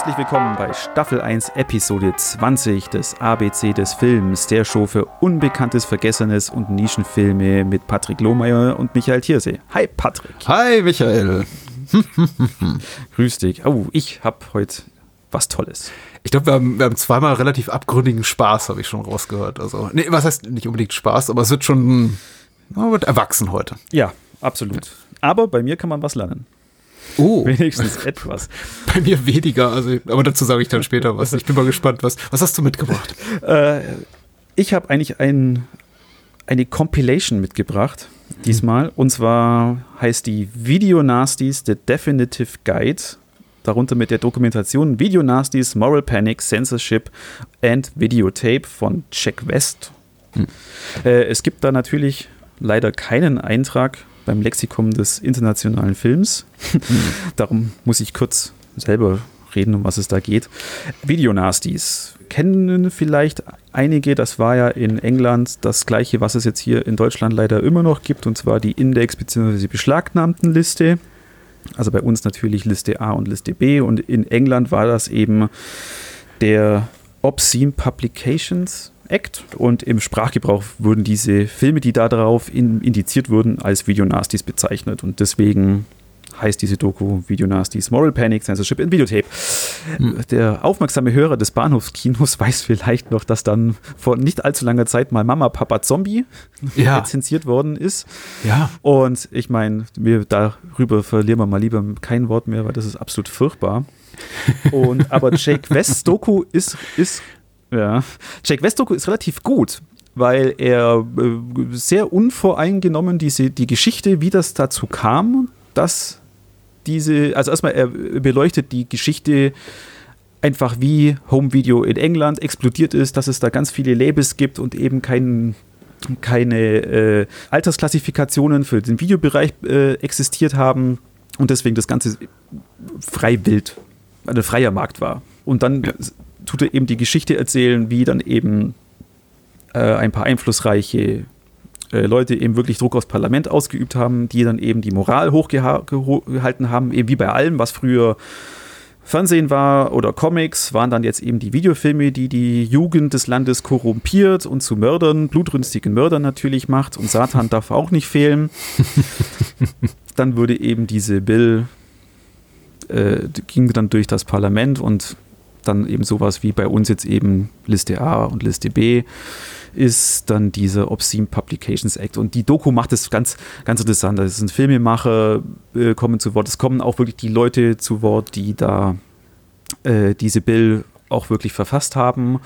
Herzlich willkommen bei Staffel 1, Episode 20 des ABC des Films, der Show für Unbekanntes, Vergessenes und Nischenfilme mit Patrick Lohmeier und Michael Thiersee. Hi Patrick. Hi Michael. Grüß dich. Oh, ich habe heute was Tolles. Ich glaube, wir haben, wir haben zweimal relativ abgründigen Spaß, habe ich schon rausgehört. Also, nee, was heißt nicht unbedingt Spaß, aber es wird schon wird erwachsen heute. Ja, absolut. Aber bei mir kann man was lernen. Oh. Wenigstens etwas. Bei mir weniger, also, aber dazu sage ich dann später was. Ich bin mal gespannt, was, was hast du mitgebracht? Äh, ich habe eigentlich ein, eine Compilation mitgebracht, diesmal. Und zwar heißt die Video Nasties The Definitive Guide. Darunter mit der Dokumentation Video Nasties, Moral Panic, Censorship and Videotape von Jack West. Hm. Äh, es gibt da natürlich leider keinen Eintrag beim Lexikon des internationalen Films. Darum muss ich kurz selber reden, um was es da geht. Videonasties kennen vielleicht einige. Das war ja in England das gleiche, was es jetzt hier in Deutschland leider immer noch gibt, und zwar die Index- bzw. beschlagnahmten Liste. Also bei uns natürlich Liste A und Liste B. Und in England war das eben der Obscene Publications Act und im Sprachgebrauch wurden diese Filme, die darauf in, indiziert wurden, als Videonasties bezeichnet und deswegen heißt diese Doku Videonasties Moral Panic, Censorship in Videotape. Hm. Der aufmerksame Hörer des Bahnhofskinos weiß vielleicht noch, dass dann vor nicht allzu langer Zeit mal Mama, Papa, Zombie ja. rezensiert worden ist. Ja. Und ich meine, darüber verlieren wir mal lieber kein Wort mehr, weil das ist absolut furchtbar. Und, aber Jake West Doku ist, ist ja. Jake Westbrook ist relativ gut, weil er äh, sehr unvoreingenommen diese, die Geschichte, wie das dazu kam, dass diese, also erstmal, er beleuchtet die Geschichte einfach wie Home Video in England explodiert ist, dass es da ganz viele Labels gibt und eben kein, keine äh, Altersklassifikationen für den Videobereich äh, existiert haben und deswegen das Ganze frei wild, ein freier Markt war. Und dann ja tut er eben die Geschichte erzählen, wie dann eben äh, ein paar einflussreiche äh, Leute eben wirklich Druck aufs Parlament ausgeübt haben, die dann eben die Moral hochgehalten haben, eben wie bei allem, was früher Fernsehen war oder Comics, waren dann jetzt eben die Videofilme, die die Jugend des Landes korrumpiert und zu Mördern, blutrünstigen Mördern natürlich macht. Und Satan darf auch nicht fehlen. dann wurde eben diese Bill, äh, ging dann durch das Parlament und dann eben sowas wie bei uns jetzt eben Liste A und Liste B ist dann dieser Obscene Publications Act. Und die Doku macht es ganz, ganz interessant. Es sind Filmemacher, äh, kommen zu Wort. Es kommen auch wirklich die Leute zu Wort, die da äh, diese Bill auch wirklich verfasst haben.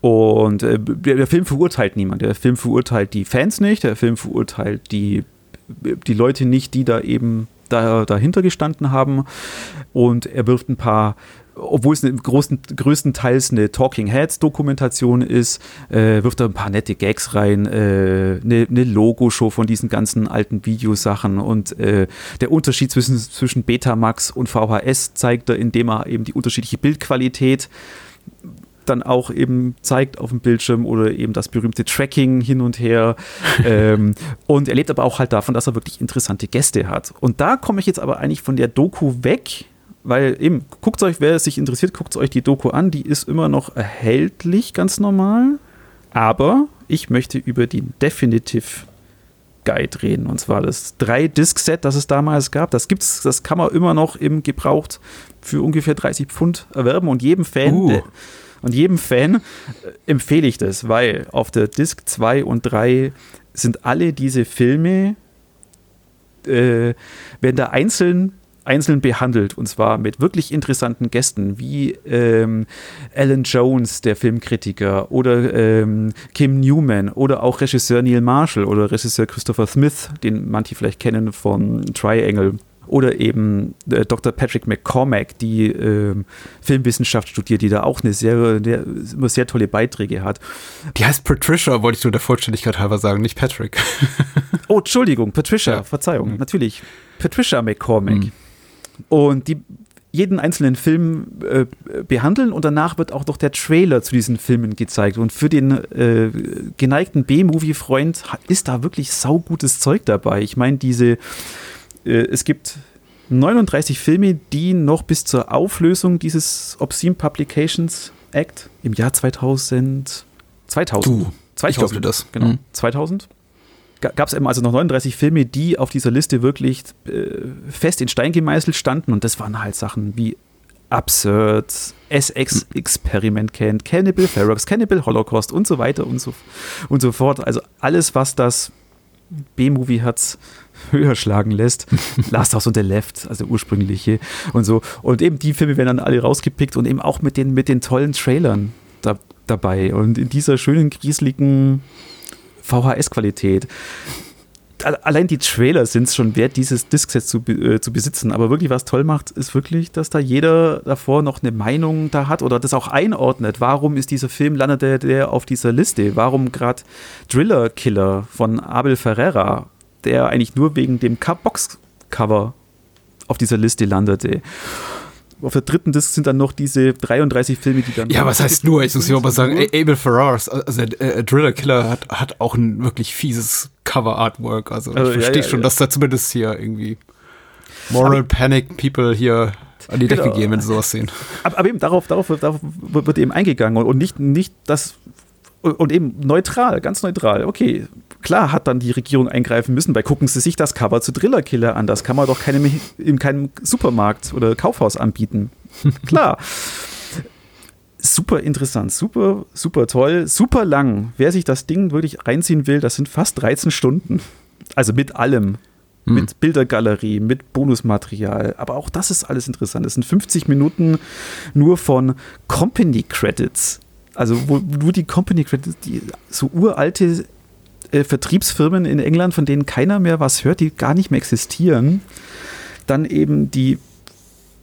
Und äh, der Film verurteilt niemand. Der Film verurteilt die Fans nicht. Der Film verurteilt die, die Leute nicht, die da eben da, dahinter gestanden haben. Und er wirft ein paar obwohl es eine großen, größtenteils eine Talking Heads Dokumentation ist, äh, wirft er ein paar nette Gags rein, äh, eine, eine Logo-Show von diesen ganzen alten Videosachen und äh, der Unterschied zwischen, zwischen Betamax und VHS zeigt er, indem er eben die unterschiedliche Bildqualität dann auch eben zeigt auf dem Bildschirm oder eben das berühmte Tracking hin und her. ähm, und er lebt aber auch halt davon, dass er wirklich interessante Gäste hat. Und da komme ich jetzt aber eigentlich von der Doku weg, weil eben, guckt euch, wer sich interessiert, guckt euch die Doku an, die ist immer noch erhältlich, ganz normal. Aber ich möchte über die Definitive Guide reden. Und zwar das 3-Disc-Set, das es damals gab. Das gibt's, das kann man immer noch im Gebraucht für ungefähr 30 Pfund erwerben. Und jedem Fan, uh. der, und jedem Fan äh, empfehle ich das, weil auf der Disc 2 und 3 sind alle diese Filme, äh, werden da einzeln einzeln behandelt und zwar mit wirklich interessanten Gästen wie ähm, Alan Jones, der Filmkritiker, oder ähm, Kim Newman oder auch Regisseur Neil Marshall oder Regisseur Christopher Smith, den manche vielleicht kennen von Triangle oder eben äh, Dr. Patrick McCormack, die äh, Filmwissenschaft studiert, die da auch eine sehr, der, immer sehr tolle Beiträge hat. Die heißt Patricia, wollte ich nur der Vollständigkeit halber sagen, nicht Patrick. oh, Entschuldigung, Patricia, ja. Verzeihung, mhm. natürlich. Patricia McCormack. Mhm und die jeden einzelnen Film äh, behandeln und danach wird auch noch der Trailer zu diesen Filmen gezeigt. Und für den äh, geneigten B-Movie-Freund ist da wirklich saugutes Zeug dabei. Ich meine, diese, äh, es gibt 39 Filme, die noch bis zur Auflösung dieses Obscene Publications Act im Jahr 2000 2000 Du, 2000 ich hoffe das. genau Mhm. 2000 gab es eben also noch 39 Filme, die auf dieser Liste wirklich äh, fest in Stein gemeißelt standen und das waren halt Sachen wie Absurd, SX Experiment Can, Cannibal Ferox, Cannibal Holocaust und so weiter und so, und so fort. Also alles, was das B-Movie-Herz höher schlagen lässt. Last House on the Left, also ursprüngliche und so. Und eben die Filme werden dann alle rausgepickt und eben auch mit den, mit den tollen Trailern da, dabei und in dieser schönen, grieseligen VHS-Qualität. Al- Allein die Trailer sind es schon wert, dieses Diskset zu, äh, zu besitzen. Aber wirklich, was toll macht, ist wirklich, dass da jeder davor noch eine Meinung da hat oder das auch einordnet. Warum ist dieser Film, landete der auf dieser Liste? Warum gerade Driller Killer von Abel Ferreira, der eigentlich nur wegen dem Boxcover auf dieser Liste landete? Auf der dritten Disc sind dann noch diese 33 Filme, die dann. Ja, was heißt nur? Ich muss ja mal sagen, A- Abel Ferraris, also der äh, Driller Killer hat, hat auch ein wirklich fieses Cover-Artwork. Also, Also, ich verstehe ja, schon, ja. dass da zumindest hier irgendwie Moral Panic People hier an die Decke Genau. gehen, wenn sie sowas sehen. Aber, aber eben darauf, darauf, wird- darauf wird eben eingegangen und nicht, nicht das und eben neutral, ganz neutral. Okay, klar hat dann die Regierung eingreifen müssen, weil gucken Sie sich das Cover zu Driller Killer an. Das kann man doch keinem, in keinem Supermarkt oder Kaufhaus anbieten. klar. Super interessant, super, super toll, super lang. Wer sich das Ding wirklich reinziehen will, das sind fast 13 Stunden. Also mit allem. Mit Bildergalerie, mit Bonusmaterial. Aber auch das ist alles interessant. Es sind 50 Minuten nur von Company Credits. Also, wo nur die Company Credits, die so uralte äh, Vertriebsfirmen in England, von denen keiner mehr was hört, die gar nicht mehr existieren. Dann eben die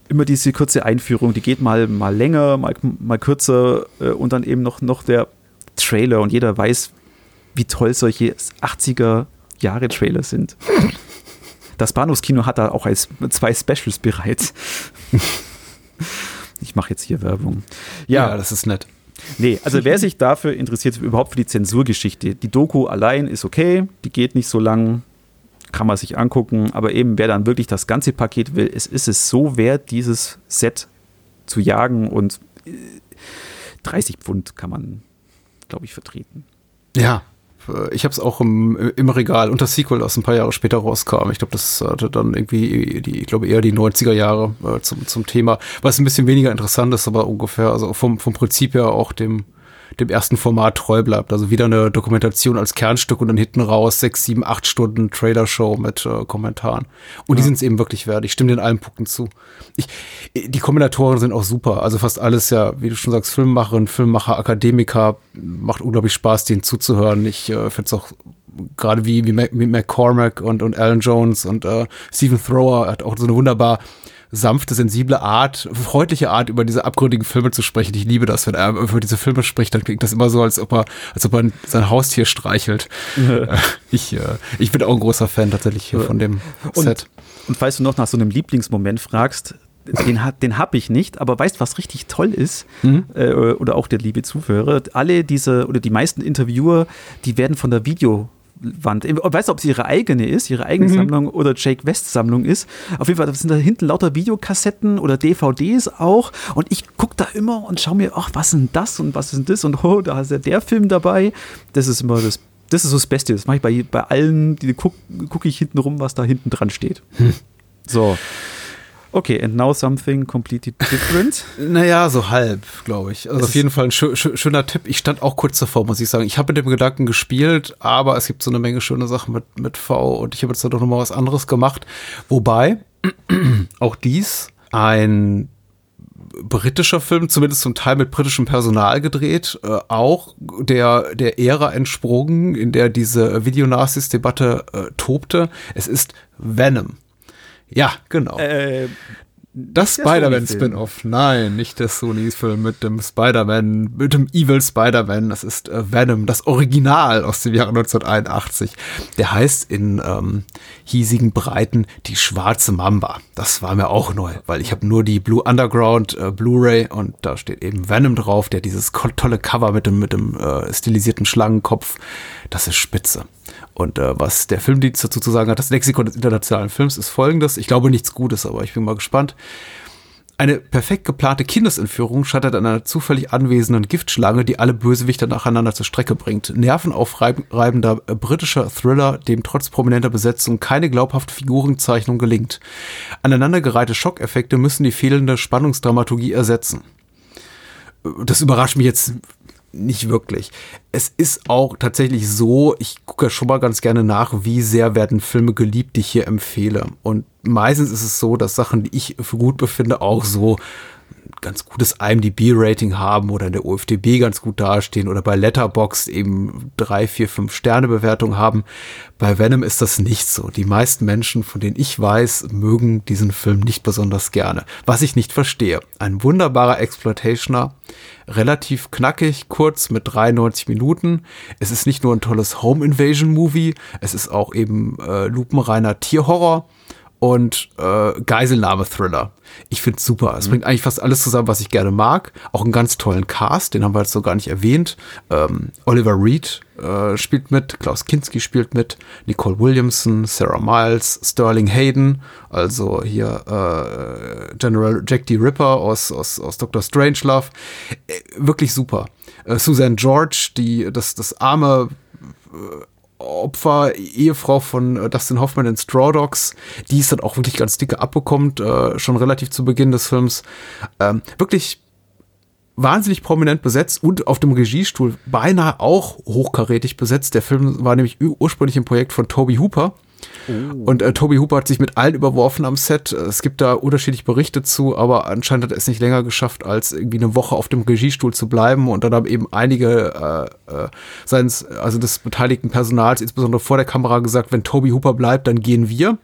immer diese kurze Einführung, die geht mal, mal länger, mal, mal kürzer äh, und dann eben noch, noch der Trailer und jeder weiß, wie toll solche 80er Jahre Trailer sind. Das Bahnhofskino hat da auch als zwei Specials bereit. Ich mache jetzt hier Werbung. Ja, das ist nett. Nee, also wer sich dafür interessiert, überhaupt für die Zensurgeschichte, die Doku allein ist okay, die geht nicht so lang, kann man sich angucken, aber eben wer dann wirklich das ganze Paket will, es ist es so wert, dieses Set zu jagen und äh, 30 Pfund kann man, glaube ich, vertreten. Ja. Äh, Ich habe es auch im, im Regal das Sequel, das ein paar Jahre später rauskam. Ich glaube, das hatte dann irgendwie, die, ich glaube eher die 90er Jahre äh, zum, zum Thema, was ein bisschen weniger interessant ist, aber ungefähr, also vom, vom Prinzip her auch dem, dem ersten Format treu bleibt. Also wieder eine Dokumentation als Kernstück und dann hinten raus sechs, sieben, acht Stunden Trailer-Show mit äh, Kommentaren. Und die sind es eben wirklich wert. Ich stimme in allen Punkten zu. Ich, die Kommentatoren sind auch super. Also fast alles ja, wie du schon sagst, Filmemacherin, Filmemacher, Akademiker. Macht unglaublich Spaß, denen zuzuhören. Ich äh, finde es auch gerade wie, wie, Mac, wie McCormack und, und Alan Jones und äh, Stephen Thrower hat auch so eine wunderbar sanfte, sensible Art, freundliche Art, über diese abgründigen Filme zu sprechen. Ich liebe das, wenn er über diese Filme spricht, dann klingt das immer so, als ob er, als ob er sein Haustier streichelt. Ich, äh, ich bin auch ein großer Fan tatsächlich hier von dem Set. Und falls du noch nach so einem Lieblingsmoment fragst, den, hat- den habe ich nicht, aber weißt, was richtig toll ist, äh, oder auch der liebe Zuhörer, alle diese oder die meisten Interviewer, die werden von der Videowand, weißt du, ob es ihre eigene ist, ihre eigene Sammlung oder Jake West Sammlung ist. Auf jeden Fall sind da hinten lauter Videokassetten oder DVDs auch und ich gucke da immer und schaue mir, ach, was ist denn das und was ist denn das und oh, da ist ja der Film dabei. Das ist immer das, das ist so das Beste. Das mache ich bei, bei allen, die gucke guck ich hinten rum, was da hinten dran steht. So. Okay, and now something completely different. Naja, so halb, glaube ich. Also Es auf jeden Fall ein schö schö schöner Tipp. Ich stand auch kurz davor, muss ich sagen. Ich habe mit dem Gedanken gespielt, aber es gibt so eine Menge schöne Sachen mit, mit V und ich habe jetzt da doch noch mal was anderes gemacht. Wobei auch dies ein britischer Film, zumindest zum Teil mit britischem Personal gedreht, äh, auch der, der Ära entsprungen, in der diese Videonazis-Debatte äh, tobte. Es ist Venom. Ja, genau. äh, Das der Spider-Man-Spin-Off. Nein, nicht der Sony-Film mit dem Spider-Man, mit dem Evil Spider-Man. Das ist äh, Venom, das Original aus dem Jahre 1981. Der heißt in ähm, hiesigen Breiten die schwarze Mamba. Das war mir auch neu, weil ich habe nur die Blue Underground äh, Blu-ray und da steht eben Venom drauf, der dieses tolle Cover mit dem, mit dem äh, stilisierten Schlangenkopf. Das ist spitze. Und äh, was der Filmdienst dazu zu sagen hat, das Lexikon des internationalen Films ist folgendes. Ich glaube nichts Gutes, aber ich bin mal gespannt. Eine perfekt geplante Kindesentführung scheitert an einer zufällig anwesenden Giftschlange, die alle Bösewichter nacheinander zur Strecke bringt. Nervenaufreibender äh, britischer Thriller, dem trotz prominenter Besetzung keine glaubhafte Figurenzeichnung gelingt. Aneinandergereihte Schockeffekte müssen die fehlende Spannungsdramaturgie ersetzen. Das überrascht mich jetzt nicht wirklich. Es ist auch tatsächlich so, ich gucke schon mal ganz gerne nach, wie sehr werden Filme geliebt, die ich hier empfehle. Und meistens ist es so, dass Sachen, die ich für gut befinde, auch so ganz gutes IMDb-Rating haben oder in der OFDB ganz gut dastehen oder bei Letterboxd eben drei, vier, fünf Sterne Bewertung haben. Bei Venom ist das nicht so. Die meisten Menschen, von denen ich weiß, mögen diesen Film nicht besonders gerne. Was ich nicht verstehe. Ein wunderbarer Exploitationer, relativ knackig, kurz mit 93 Minuten. Es ist nicht nur ein tolles Home Invasion Movie, es ist auch eben äh, lupenreiner Tierhorror und äh, Geiselnahme-Thriller. Ich finde es super. Es mhm. bringt eigentlich fast alles zusammen, was ich gerne mag. Auch einen ganz tollen Cast, den haben wir jetzt so gar nicht erwähnt. Ähm, Oliver Reed äh, spielt mit, Klaus Kinski spielt mit, Nicole Williamson, Sarah Miles, Sterling Hayden, also hier äh, General Jack D. Ripper aus, aus, aus Dr. Strangelove. Äh, wirklich super. Äh, Suzanne George, die das, das arme äh, Opfer, Ehefrau von äh, Dustin Hoffman in Straw Dogs, die es dann auch wirklich ganz dicke abbekommt, äh, schon relativ zu Beginn des Films. Ähm, wirklich wahnsinnig prominent besetzt und auf dem Regiestuhl beinahe auch hochkarätig besetzt. Der Film war nämlich ursprünglich ein Projekt von Toby Hooper, Oh. Und äh, Toby Hooper hat sich mit allen überworfen am Set. Es gibt da unterschiedliche Berichte zu, aber anscheinend hat er es nicht länger geschafft, als irgendwie eine Woche auf dem Regiestuhl zu bleiben. Und dann haben eben einige äh, äh, seines, also des beteiligten Personals, insbesondere vor der Kamera, gesagt, wenn Toby Hooper bleibt, dann gehen wir.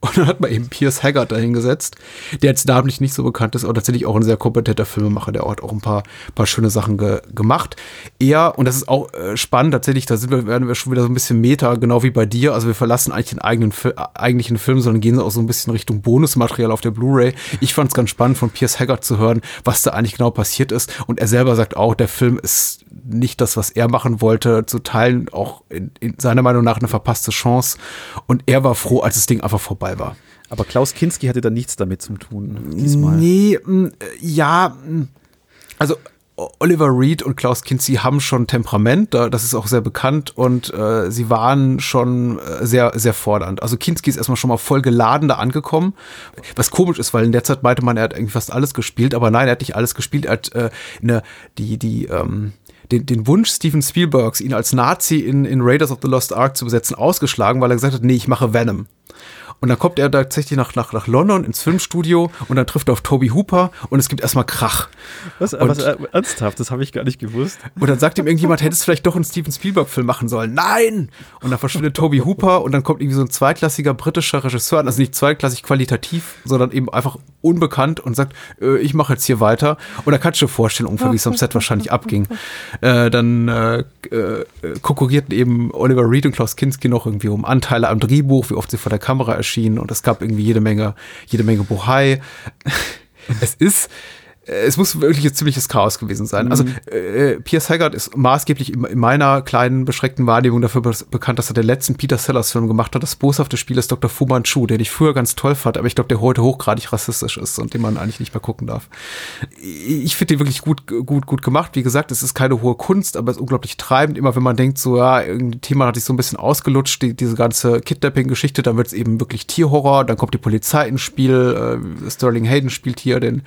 Und dann hat man eben Pierce Haggard dahingesetzt, der jetzt namentlich nicht so bekannt ist, aber tatsächlich auch ein sehr kompetenter Filmemacher, der hat auch ein paar, paar schöne Sachen ge gemacht. Er, und das ist auch äh, spannend, tatsächlich, da sind wir, werden wir schon wieder so ein bisschen Meta, genau wie bei dir. Also wir verlassen eigentlich den eigenen Fi eigentlichen Film, sondern gehen auch so ein bisschen Richtung Bonusmaterial auf der Blu-ray. Ich fand es ganz spannend, von Pierce Haggard zu hören, was da eigentlich genau passiert ist. Und er selber sagt auch, der Film ist nicht das, was er machen wollte, zu teilen, auch in, in seiner Meinung nach eine verpasste Chance. Und er war froh, als das Ding einfach vorbei war. Aber Klaus Kinski hatte da nichts damit zu tun diesmal. Nee, ja, also Oliver Reed und Klaus Kinski haben schon Temperament, das ist auch sehr bekannt und äh, sie waren schon äh, sehr, sehr fordernd. Also Kinski ist erstmal schon mal voll geladen da angekommen, was komisch ist, weil in der Zeit meinte man, er hat irgendwie fast alles gespielt, aber nein, er hat nicht alles gespielt, er hat äh, eine, die, die, ähm, den, den Wunsch Steven Spielbergs, ihn als Nazi in, in Raiders of the Lost Ark zu besetzen, ausgeschlagen, weil er gesagt hat, nee, ich mache Venom. Und dann kommt er tatsächlich nach, nach, nach London ins Filmstudio und dann trifft er auf Toby Hooper und es gibt erstmal Krach. Was, und, was äh, ernsthaft, das habe ich gar nicht gewusst. Und dann sagt ihm irgendjemand, hättest vielleicht doch einen Steven Spielberg-Film machen sollen. Nein! Und dann verschwindet Toby Hooper und dann kommt irgendwie so ein zweitklassiger britischer Regisseur, also nicht zweitklassig qualitativ, sondern eben einfach unbekannt und sagt, äh, ich mache jetzt hier weiter. Und da kannst du dir vorstellen, ungefähr wie es am Set wahrscheinlich abging. Äh, dann äh, äh, konkurrierten eben Oliver Reed und Klaus Kinski noch irgendwie um Anteile am Drehbuch, wie oft sie vor der Kamera erschienen erschienen und es gab irgendwie jede Menge, jede Menge Bohai. es ist, es muss wirklich ein ziemliches Chaos gewesen sein. Also, mhm. Also äh, Pierce Haggard ist maßgeblich in, in, meiner kleinen beschränkten Wahrnehmung dafür be bekannt, dass er den letzten Peter Sellers Film gemacht hat. Das boshafte Spiel ist Dr. Fu Manchu, den ich früher ganz toll fand, aber ich glaube, der heute hochgradig rassistisch ist und den man eigentlich nicht mehr gucken darf. Ich finde den wirklich gut, gut, gut gemacht. Wie gesagt, es ist keine hohe Kunst, aber es ist unglaublich treibend. Immer wenn man denkt, so, ja, irgendein Thema hat sich so ein bisschen ausgelutscht, die, diese ganze Kidnapping-Geschichte, dann wird es eben wirklich Tierhorror, dann kommt die Polizei ins Spiel, äh, Sterling Hayden spielt hier den,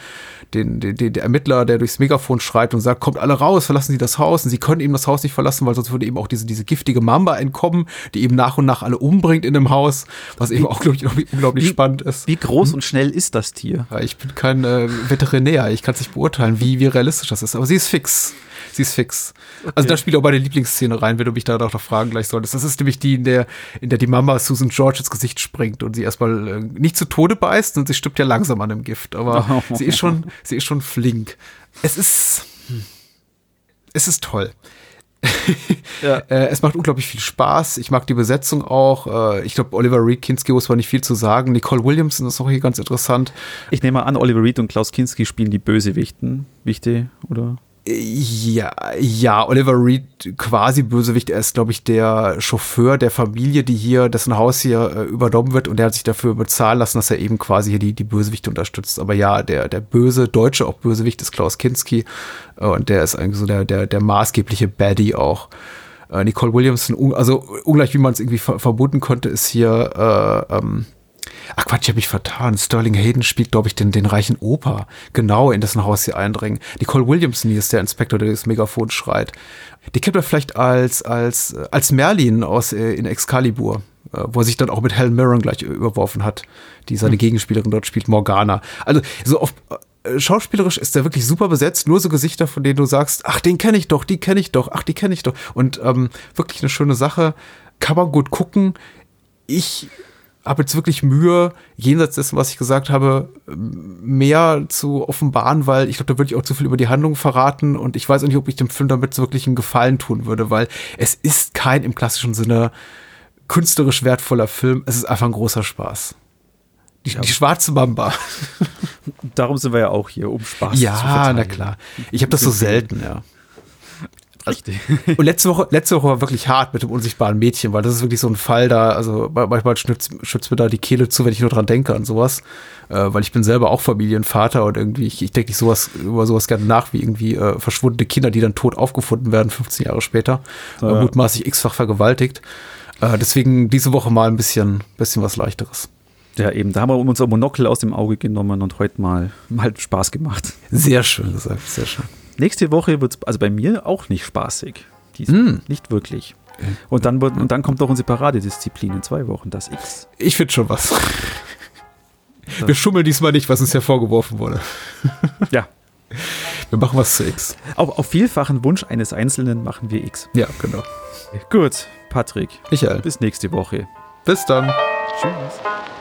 den, den, der Ermittler, der durchs Megafon schreit und sagt, kommt alle raus, verlassen Sie das Haus. Und sie können eben das Haus nicht verlassen, weil sonst würde eben auch diese, diese giftige Mamba entkommen, die eben nach und nach alle umbringt in dem Haus, was eben auch, glaube ich, unglaublich wie, spannend ist. Wie groß hm? und schnell ist das Tier? Ja, ich bin kein äh, Veterinär, ich kann es nicht beurteilen, wie, wie realistisch das ist, aber sie ist fix. Sie ist fix. Also okay. Also da spielt auch meine Lieblingsszene rein, wenn du mich da noch fragen gleich solltest. Das ist nämlich die, in der, in der die Mama Susan George ins Gesicht springt und sie erstmal äh, nicht zu Tode beißt und sie stirbt ja langsam an dem Gift. Aber oh. sie ist schon, sie ist schon flink. Es ist, hm, es ist toll. ja. äh, es macht unglaublich viel Spaß. Ich mag die Besetzung auch. Äh, ich glaube, Oliver Reed, Kinski muss man nicht viel zu sagen. Nicole Williamson ist auch hier ganz interessant. Ich nehme an, Oliver Reed und Klaus Kinski spielen die Bösewichten, Wichte, oder? Ja, ja, Oliver Reed quasi Bösewicht. Er ist, glaube ich, der Chauffeur der Familie, die hier, dessen Haus hier äh, übernommen wird und der hat sich dafür bezahlen lassen, dass er eben quasi hier die, die Bösewichte unterstützt. Aber ja, der, der böse Deutsche, auch Bösewicht ist Klaus Kinski äh, und der ist eigentlich so der, der, der maßgebliche Baddie auch. Äh, Nicole Williamson, also ungleich wie man es irgendwie ver verbunden konnte, ist hier äh, ähm, Ach Quatsch, ich habe mich vertan. Sterling Hayden spielt, glaube ich, den, den reichen Opa. Genau in dessen Haus sie eindringen. Nicole Williamson hier ist der Inspektor, der das Megafon schreit. Die kennt man vielleicht als, als, als Merlin aus äh, in Excalibur, äh, wo er sich dann auch mit Helen Mirren gleich überworfen hat, die seine hm. Gegenspielerin dort spielt, Morgana. Also so oft äh, schauspielerisch ist der wirklich super besetzt, nur so Gesichter, von denen du sagst, ach, den kenne ich doch, die kenne ich doch, ach, die kenne ich doch. Und ähm, wirklich eine schöne Sache. Kann man gut gucken. Ich habe jetzt wirklich Mühe, jenseits dessen, was ich gesagt habe, mehr zu offenbaren, weil ich glaube, da würde ich auch zu viel über die Handlung verraten und ich weiß auch nicht, ob ich dem Film damit wirklich einen Gefallen tun würde, weil es ist kein im klassischen Sinne künstlerisch wertvoller Film. Es ist einfach ein großer Spaß. Die, ja. die schwarze Mamba. Darum sind wir ja auch hier, um Spaß ja, zu Ja, na klar. Ich habe das so selten, ja. Richtig. Und letzte Woche, letzte Woche war wirklich hart mit dem unsichtbaren Mädchen, weil das ist wirklich so ein Fall da, also manchmal schützt, schützt mir da die Kehle zu, wenn ich nur dran denke an sowas. Äh, weil ich bin selber auch Familienvater und irgendwie, ich, ich denke nicht sowas, über sowas gerne nach, wie irgendwie äh, verschwundene Kinder, die dann tot aufgefunden werden, 15 Jahre später, ja. äh, mutmaßlich x-fach vergewaltigt. Äh, deswegen diese Woche mal ein bisschen, bisschen was leichteres. Ja, eben, da haben wir unser Monokel aus dem Auge genommen und heute mal, mal Spaß gemacht. Sehr schön gesagt, sehr schön. Nächste Woche wird es also bei mir auch nicht spaßig. Mm. Nicht wirklich. Und dann, wird, und dann kommt doch unsere Paradedisziplin in zwei Wochen, das X. Ich finde schon was. Wir schummeln diesmal nicht, was uns hervorgeworfen wurde. Ja. Wir machen was zu X. Auf, auf vielfachen Wunsch eines Einzelnen machen wir X. Ja, genau. Gut, Patrick. Michael. Bis nächste Woche. Bis dann. Tschüss.